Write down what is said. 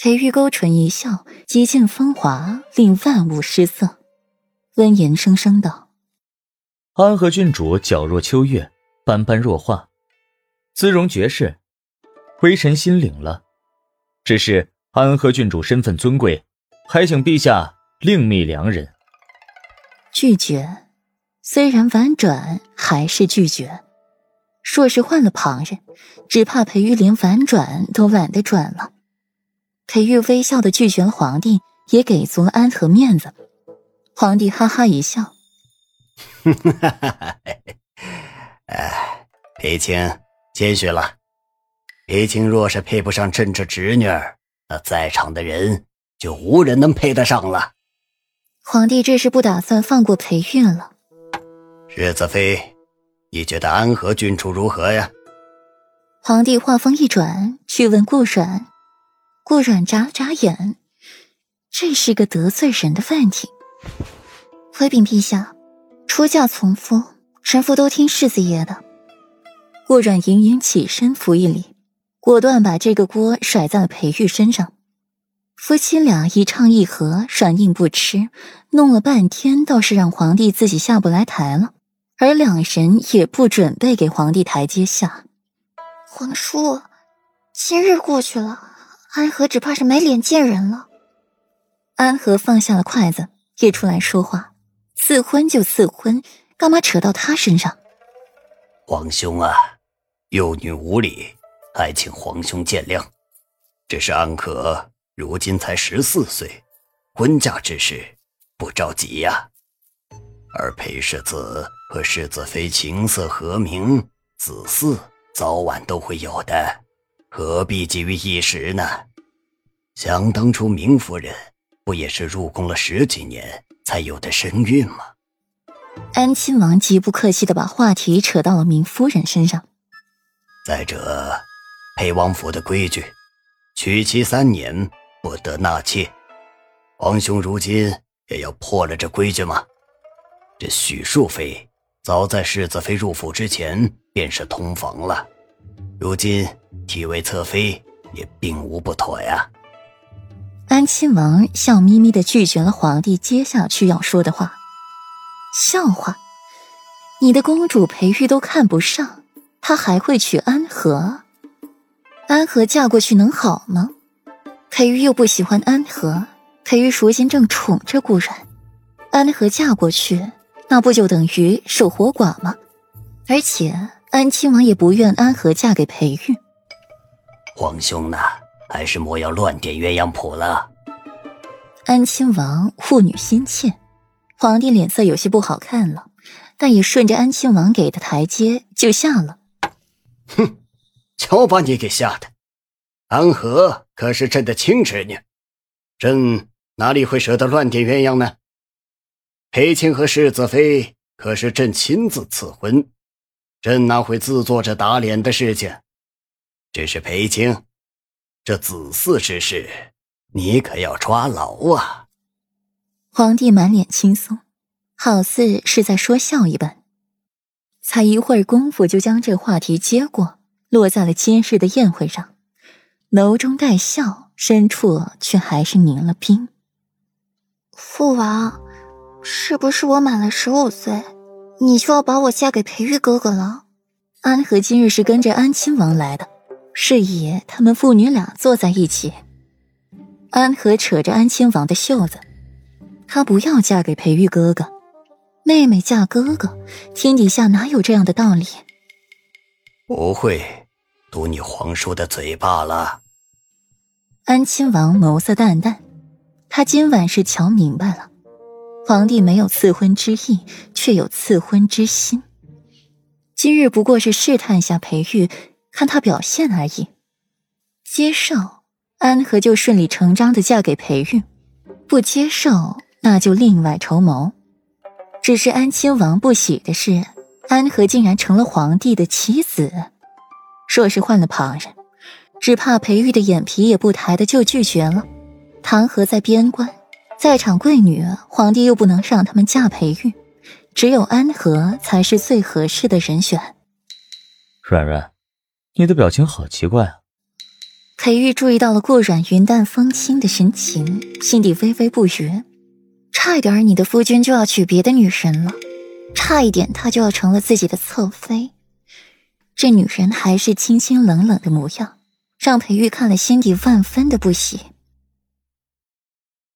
裴玉勾唇一笑，极尽风华，令万物失色，温言声声道：“安和郡主皎若秋月，般般若画，姿容绝世，微臣心领了。只是安和郡主身份尊贵，还请陛下另觅良人。”拒绝，虽然婉转，还是拒绝。若是换了旁人，只怕裴玉连婉转都懒得转了。裴玉微笑的拒绝了皇帝，也给足了安和面子。皇帝哈哈一笑：“哎，裴青谦虚了。裴青若是配不上朕这侄女儿，那在场的人就无人能配得上了。”皇帝这是不打算放过裴玉了。世子妃，你觉得安和郡主如何呀？皇帝话锋一转，去问顾阮。顾阮眨了眨眼，这是个得罪人的问题。回禀陛下，出嫁从夫，臣妇都听世子爷的。顾阮盈盈起身扶一礼，果断把这个锅甩在了裴玉身上。夫妻俩一唱一和，软硬不吃，弄了半天倒是让皇帝自己下不来台了，而两人也不准备给皇帝台阶下。皇叔，今日过去了，安和只怕是没脸见人了。安和放下了筷子，也出来说话：“赐婚就赐婚，干嘛扯到他身上？”皇兄啊，幼女无礼，还请皇兄见谅。只是安可。如今才十四岁，婚嫁之事不着急呀。而裴世子和世子妃情色和鸣，子嗣早晚都会有的，何必急于一时呢？想当初明夫人不也是入宫了十几年才有的身孕吗？安亲王极不客气的把话题扯到了明夫人身上。再者，裴王府的规矩，娶妻三年。不得纳妾，皇兄如今也要破了这规矩吗？这许淑妃早在世子妃入府之前便是同房了，如今替位侧妃也并无不妥呀。安亲王笑眯眯的拒绝了皇帝接下去要说的话。笑话，你的公主裴玉都看不上，他还会娶安和？安和嫁过去能好吗？裴玉又不喜欢安和，裴玉如今正宠着顾然，安和嫁过去，那不就等于守活寡吗？而且安亲王也不愿安和嫁给裴玉。皇兄呢，还是莫要乱点鸳鸯谱了。安亲王护女心切，皇帝脸色有些不好看了，但也顺着安亲王给的台阶就下了。哼，瞧把你给吓的！安和可是朕的亲侄女，朕哪里会舍得乱点鸳鸯呢？裴青和世子妃可是朕亲自赐婚，朕哪会自做这打脸的事情？只是裴青，这子嗣之事，你可要抓牢啊！皇帝满脸轻松，好似是在说笑一般，才一会儿功夫就将这话题接过，落在了今日的宴会上。眸中带笑，深处却还是凝了冰。父王，是不是我满了十五岁，你就要把我嫁给裴玉哥哥了？安和今日是跟着安亲王来的，是以他们父女俩坐在一起。安和扯着安亲王的袖子，她不要嫁给裴玉哥哥，妹妹嫁哥哥，天底下哪有这样的道理？不会。堵你皇叔的嘴罢了。安亲王眸色淡淡，他今晚是瞧明白了，皇帝没有赐婚之意，却有赐婚之心。今日不过是试探一下裴玉，看他表现而已。接受，安和就顺理成章的嫁给裴玉；不接受，那就另外筹谋。只是安亲王不喜的是，安和竟然成了皇帝的妻子。若是换了旁人，只怕裴玉的眼皮也不抬的就拒绝了。唐和在边关，在场贵女，皇帝又不能让他们嫁裴玉，只有安和才是最合适的人选。软软，你的表情好奇怪啊！裴玉注意到了顾软云淡风轻的神情，心底微微不悦。差一点，你的夫君就要娶别的女人了，差一点，他就要成了自己的侧妃。这女人还是清清冷冷的模样，让裴玉看了心底万分的不喜。